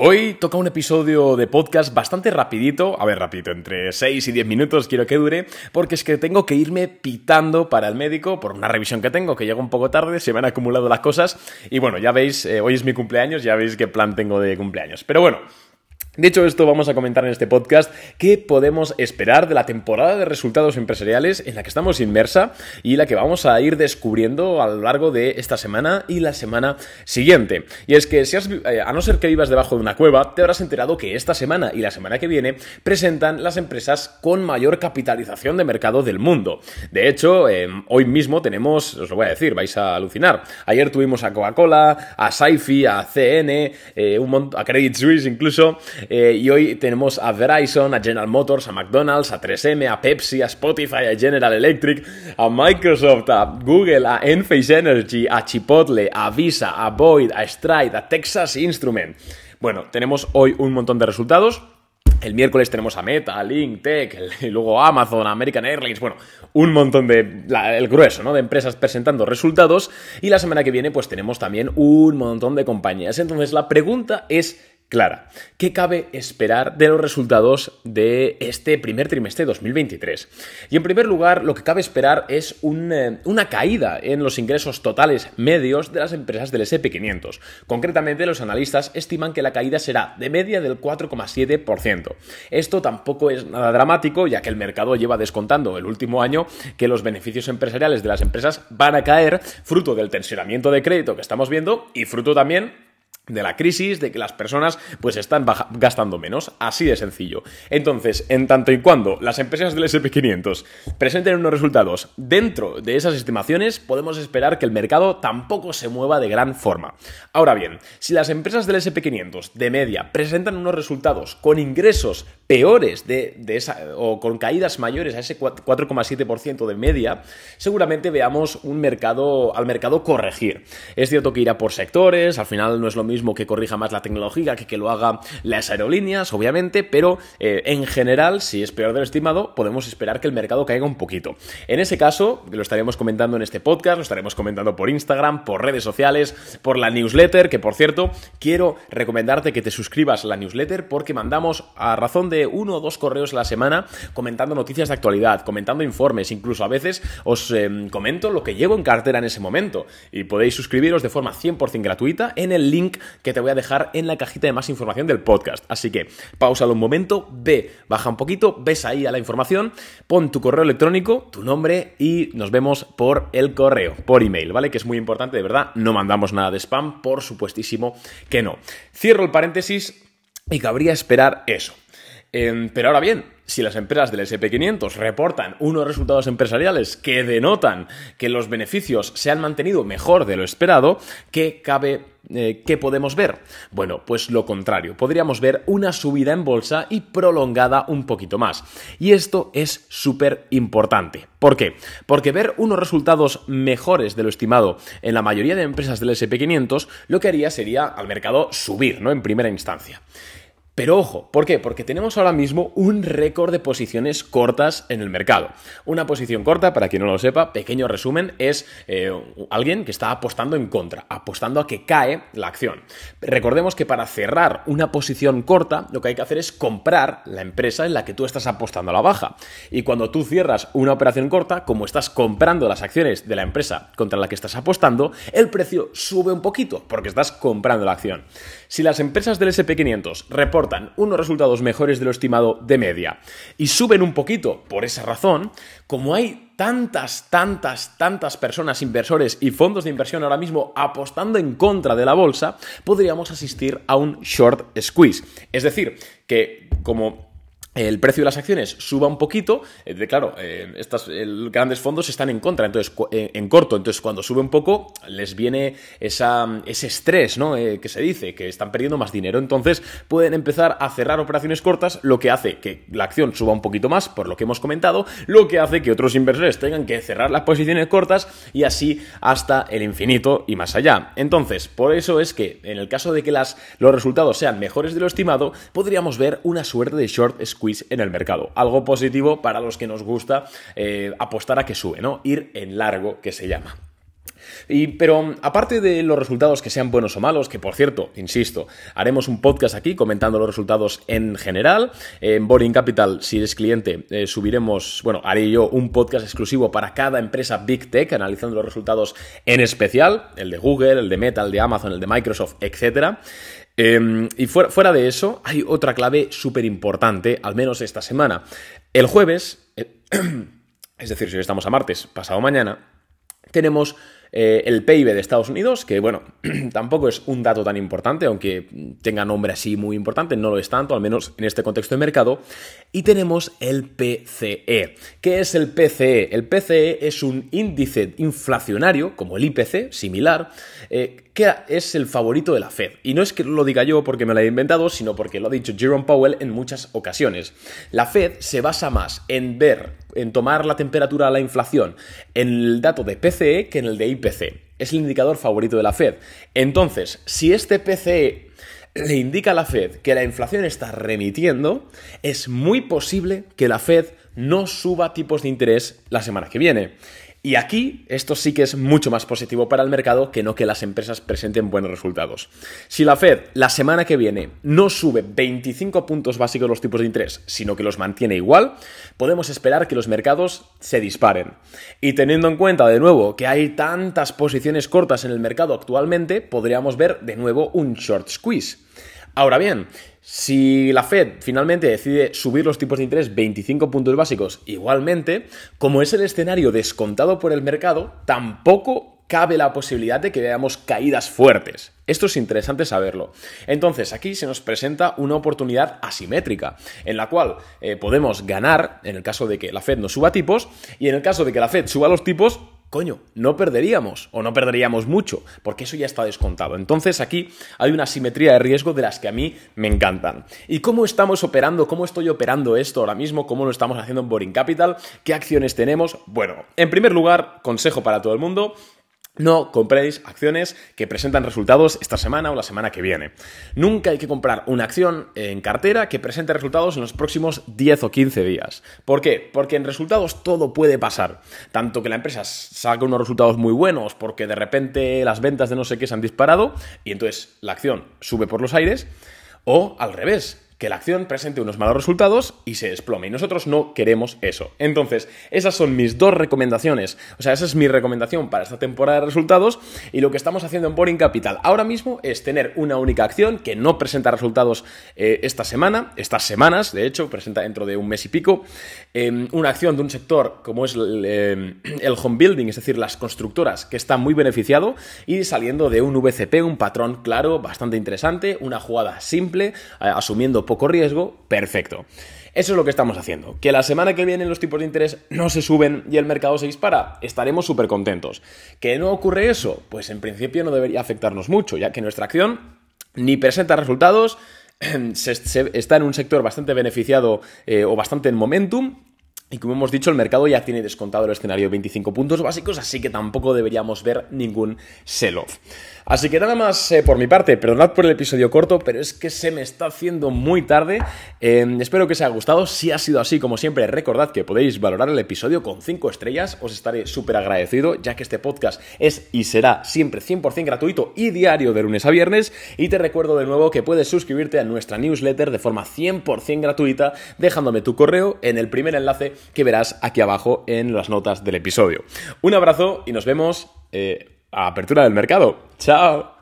Hoy toca un episodio de podcast bastante rapidito, a ver, rapidito, entre 6 y 10 minutos quiero que dure, porque es que tengo que irme pitando para el médico por una revisión que tengo, que llega un poco tarde, se me han acumulado las cosas, y bueno, ya veis, eh, hoy es mi cumpleaños, ya veis qué plan tengo de cumpleaños. Pero bueno, Dicho esto, vamos a comentar en este podcast qué podemos esperar de la temporada de resultados empresariales en la que estamos inmersa y la que vamos a ir descubriendo a lo largo de esta semana y la semana siguiente. Y es que, si has, eh, a no ser que vivas debajo de una cueva, te habrás enterado que esta semana y la semana que viene presentan las empresas con mayor capitalización de mercado del mundo. De hecho, em, hoy mismo tenemos, os lo voy a decir, vais a alucinar. Ayer tuvimos a Coca-Cola, a Saifi, a CN, eh, a Credit Suisse incluso. Eh, y hoy tenemos a Verizon, a General Motors, a McDonald's, a 3M, a Pepsi, a Spotify, a General Electric, a Microsoft, a Google, a Enphase Energy, a Chipotle, a Visa, a Boyd, a Stride, a Texas Instrument. Bueno, tenemos hoy un montón de resultados. El miércoles tenemos a Meta, Link, Tech, y luego Amazon, American Airlines, bueno, un montón de, el grueso, ¿no? De empresas presentando resultados. Y la semana que viene, pues tenemos también un montón de compañías. Entonces, la pregunta es clara. ¿Qué cabe esperar de los resultados de este primer trimestre de 2023? Y en primer lugar, lo que cabe esperar es eh, una caída en los ingresos totales medios de las empresas del SP500. Concretamente, los analistas estiman que la caída será de media del 4,7%. Esto tampoco es nada dramático, ya que el mercado lleva descontando el último año que los beneficios empresariales de las empresas van a caer fruto del tensionamiento de crédito que estamos viendo y fruto también de la crisis, de que las personas pues están gastando menos, así de sencillo. Entonces, en tanto y cuando las empresas del SP500 presenten unos resultados dentro de esas estimaciones, podemos esperar que el mercado tampoco se mueva de gran forma. Ahora bien, si las empresas del SP500 de media presentan unos resultados con ingresos peores de, esa, o con caídas mayores a ese 4,7% de media, seguramente veamos un mercado, al mercado corregir. Es cierto que irá por sectores, al final no es lo mismo que corrija más la tecnología que que lo haga las aerolíneas, obviamente, pero eh, en general, si es peor del estimado, podemos esperar que el mercado caiga un poquito. En ese caso, lo estaremos comentando en este podcast, lo estaremos comentando por Instagram, por redes sociales, por la newsletter, que por cierto, quiero recomendarte que te suscribas a la newsletter porque mandamos a razón de uno o dos correos a la semana comentando noticias de actualidad, comentando informes, incluso a veces os em, comento lo que llevo en cartera en ese momento y podéis suscribiros de forma 100% gratuita en el link que te voy a dejar en la cajita de más información del podcast. Así que pausalo un momento, ve, baja un poquito, ves ahí a la información, pon tu correo electrónico, tu nombre y nos vemos por el correo, por email, ¿vale? Que es muy importante, de verdad, no mandamos nada de spam, por supuestísimo que no. Cierro el paréntesis y cabría esperar eso. Em, pero ahora bien, si las empresas del SP500 reportan unos resultados empresariales que denotan que los beneficios se han mantenido mejor de lo esperado, ¿qué cabe eh, ¿qué podemos ver? Bueno, pues lo contrario, podríamos ver una subida en bolsa y prolongada un poquito más. Y esto es súper importante. ¿Por qué? Porque ver unos resultados mejores de lo estimado en la mayoría de empresas del SP500 lo que haría sería al mercado subir, ¿no? En primera instancia. Pero ojo, ¿por qué? Porque tenemos ahora mismo un récord de posiciones cortas en el mercado. Una posición corta, para quien no lo sepa, pequeño resumen, es eh, alguien que está apostando en contra, apostando a que cae la acción. Recordemos que para cerrar una posición corta, lo que hay que hacer es comprar la empresa en la que tú estás apostando a la baja. Y cuando tú cierras una operación corta, como estás comprando las acciones de la empresa contra la que estás apostando, el precio sube un poquito, porque estás comprando la acción. Si las empresas del SP500 reportan unos resultados mejores de lo estimado de media y suben un poquito por esa razón, como hay tantas, tantas, tantas personas, inversores y fondos de inversión ahora mismo apostando en contra de la bolsa, podríamos asistir a un short squeeze. Es decir, que como el precio de las acciones suba un poquito, eh, claro, eh, estas grandes fondos están en contra, entonces eh, en corto, entonces cuando sube un poco les viene esa, ese estrés, ¿no? que se dice, que están perdiendo más dinero, entonces pueden empezar a cerrar operaciones cortas, lo que hace que la acción suba un poquito más, por lo que hemos comentado, lo que hace que otros inversores tengan que cerrar las posiciones cortas y así hasta el infinito y más allá. Entonces, por eso es que en el caso de que las, los resultados sean mejores de lo estimado, podríamos ver una suerte de short squeeze en el mercado. Algo positivo para los que nos gusta eh, apostar a que sube, ¿no? Ir en largo, que se llama. Y, pero aparte de los resultados que sean buenos o malos, que por cierto, insisto, haremos un podcast aquí comentando los resultados en general. En Boring Capital, si eres cliente, eh, subiremos, bueno, haré yo un podcast exclusivo para cada empresa Big Tech, analizando los resultados en especial, el de Google, el de Meta, el de Amazon, el de Microsoft, etc. Em, y fuera, fuera, de eso, hay otra clave súper importante, al menos esta semana. El jueves, eh, es decir, si estamos a martes, pasado mañana, tenemos eh, el PIB de Estados Unidos, que bueno, tampoco es un dato tan importante, aunque tenga nombre así muy importante, no lo es tanto, al menos en este contexto de mercado. Y tenemos el PCE. ¿Qué es el PCE? El PCE es un índice inflacionario, como el IPC, similar, eh, que es el favorito de la Fed. Y no es que lo diga yo porque me lo he inventado, sino porque lo ha dicho Jerome Powell en muchas ocasiones. La Fed se basa más en ver, en tomar la temperatura a la inflación en el dato de PCE que en el de IPC. Es el indicador favorito de la Fed. Entonces, si este PCE le indica a la Fed que la inflación está remitiendo, es muy posible que la Fed no suba tipos de interés la semana que viene. Y aquí esto sí que es mucho más positivo para el mercado que no que las empresas presenten buenos resultados. Si la Fed la semana que viene no sube 25 puntos básicos los tipos de interés, sino que los mantiene igual, podemos esperar que los mercados se disparen. Y teniendo en cuenta de nuevo que hay tantas posiciones cortas en el mercado actualmente, podríamos ver de nuevo un short squeeze. Ahora bien, si la Fed finalmente decide subir los tipos de interés 25 puntos básicos igualmente, como es el escenario descontado por el mercado, tampoco cabe la posibilidad de que veamos caídas fuertes. Esto es interesante saberlo. Entonces, aquí se nos presenta una oportunidad asimétrica, en la cual eh, podemos ganar en el caso de que la Fed no suba tipos y en el caso de que la Fed suba los tipos, coño, no perderíamos o no perderíamos mucho, porque eso ya está descontado. Entonces aquí hay una simetría de riesgo de las que a mí me encantan. ¿Y cómo estamos operando? ¿Cómo estoy operando esto ahora mismo? ¿Cómo lo estamos haciendo en Boring Capital? ¿Qué acciones tenemos? Bueno, en primer lugar, consejo para todo el mundo, no compréis acciones que presentan resultados esta semana o la semana que viene. Nunca hay que comprar una acción en cartera que presente resultados en los próximos 10 o 15 días. ¿Por qué? Porque en resultados todo puede pasar. Tanto que la empresa saca unos resultados muy buenos porque de repente las ventas de no sé qué se han disparado y entonces la acción sube por los aires. O al revés, que la acción presente unos malos resultados y se desplome. Y nosotros no queremos eso. Entonces, esas son mis dos recomendaciones. O sea, esa es mi recomendación para esta temporada de resultados. Y lo que estamos haciendo en Boring Capital ahora mismo es tener una única acción que no presenta resultados eh, esta semana, estas semanas, de hecho, presenta dentro de un mes y pico. Em, una acción de un sector como es el, em, el home building, es decir, las constructoras, que está muy beneficiado y saliendo de un VCP, un patrón claro, bastante interesante, una jugada simple, asumiendo poco riesgo, perfecto. Eso es lo que estamos haciendo. Que la semana que viene los tipos de interés no se suben y el mercado se dispara, estaremos súper contentos. ¿Que no ocurre eso? Pues en principio no debería afectarnos mucho, ya que nuestra acción ni presenta resultados, está en un sector bastante beneficiado eh, o bastante en momentum y como hemos dicho, el mercado ya tiene descontado el escenario de 25 puntos básicos, así que tampoco deberíamos ver ningún sell-off. Así que nada más eh, por mi parte, perdonad por el episodio corto, pero es que se me está haciendo muy tarde. Em, espero que os haya gustado. Si ha sido así, como siempre, recordad que podéis valorar el episodio con 5 estrellas. Os estaré súper agradecido, ya que este podcast es y será siempre 100% gratuito y diario de lunes a viernes. Y te recuerdo de nuevo que puedes suscribirte a nuestra newsletter de forma 100% gratuita, dejándome tu correo en el primer enlace que verás aquí abajo en las notas del episodio. Un abrazo y nos vemos. Eh, apertura del mercado. Chao.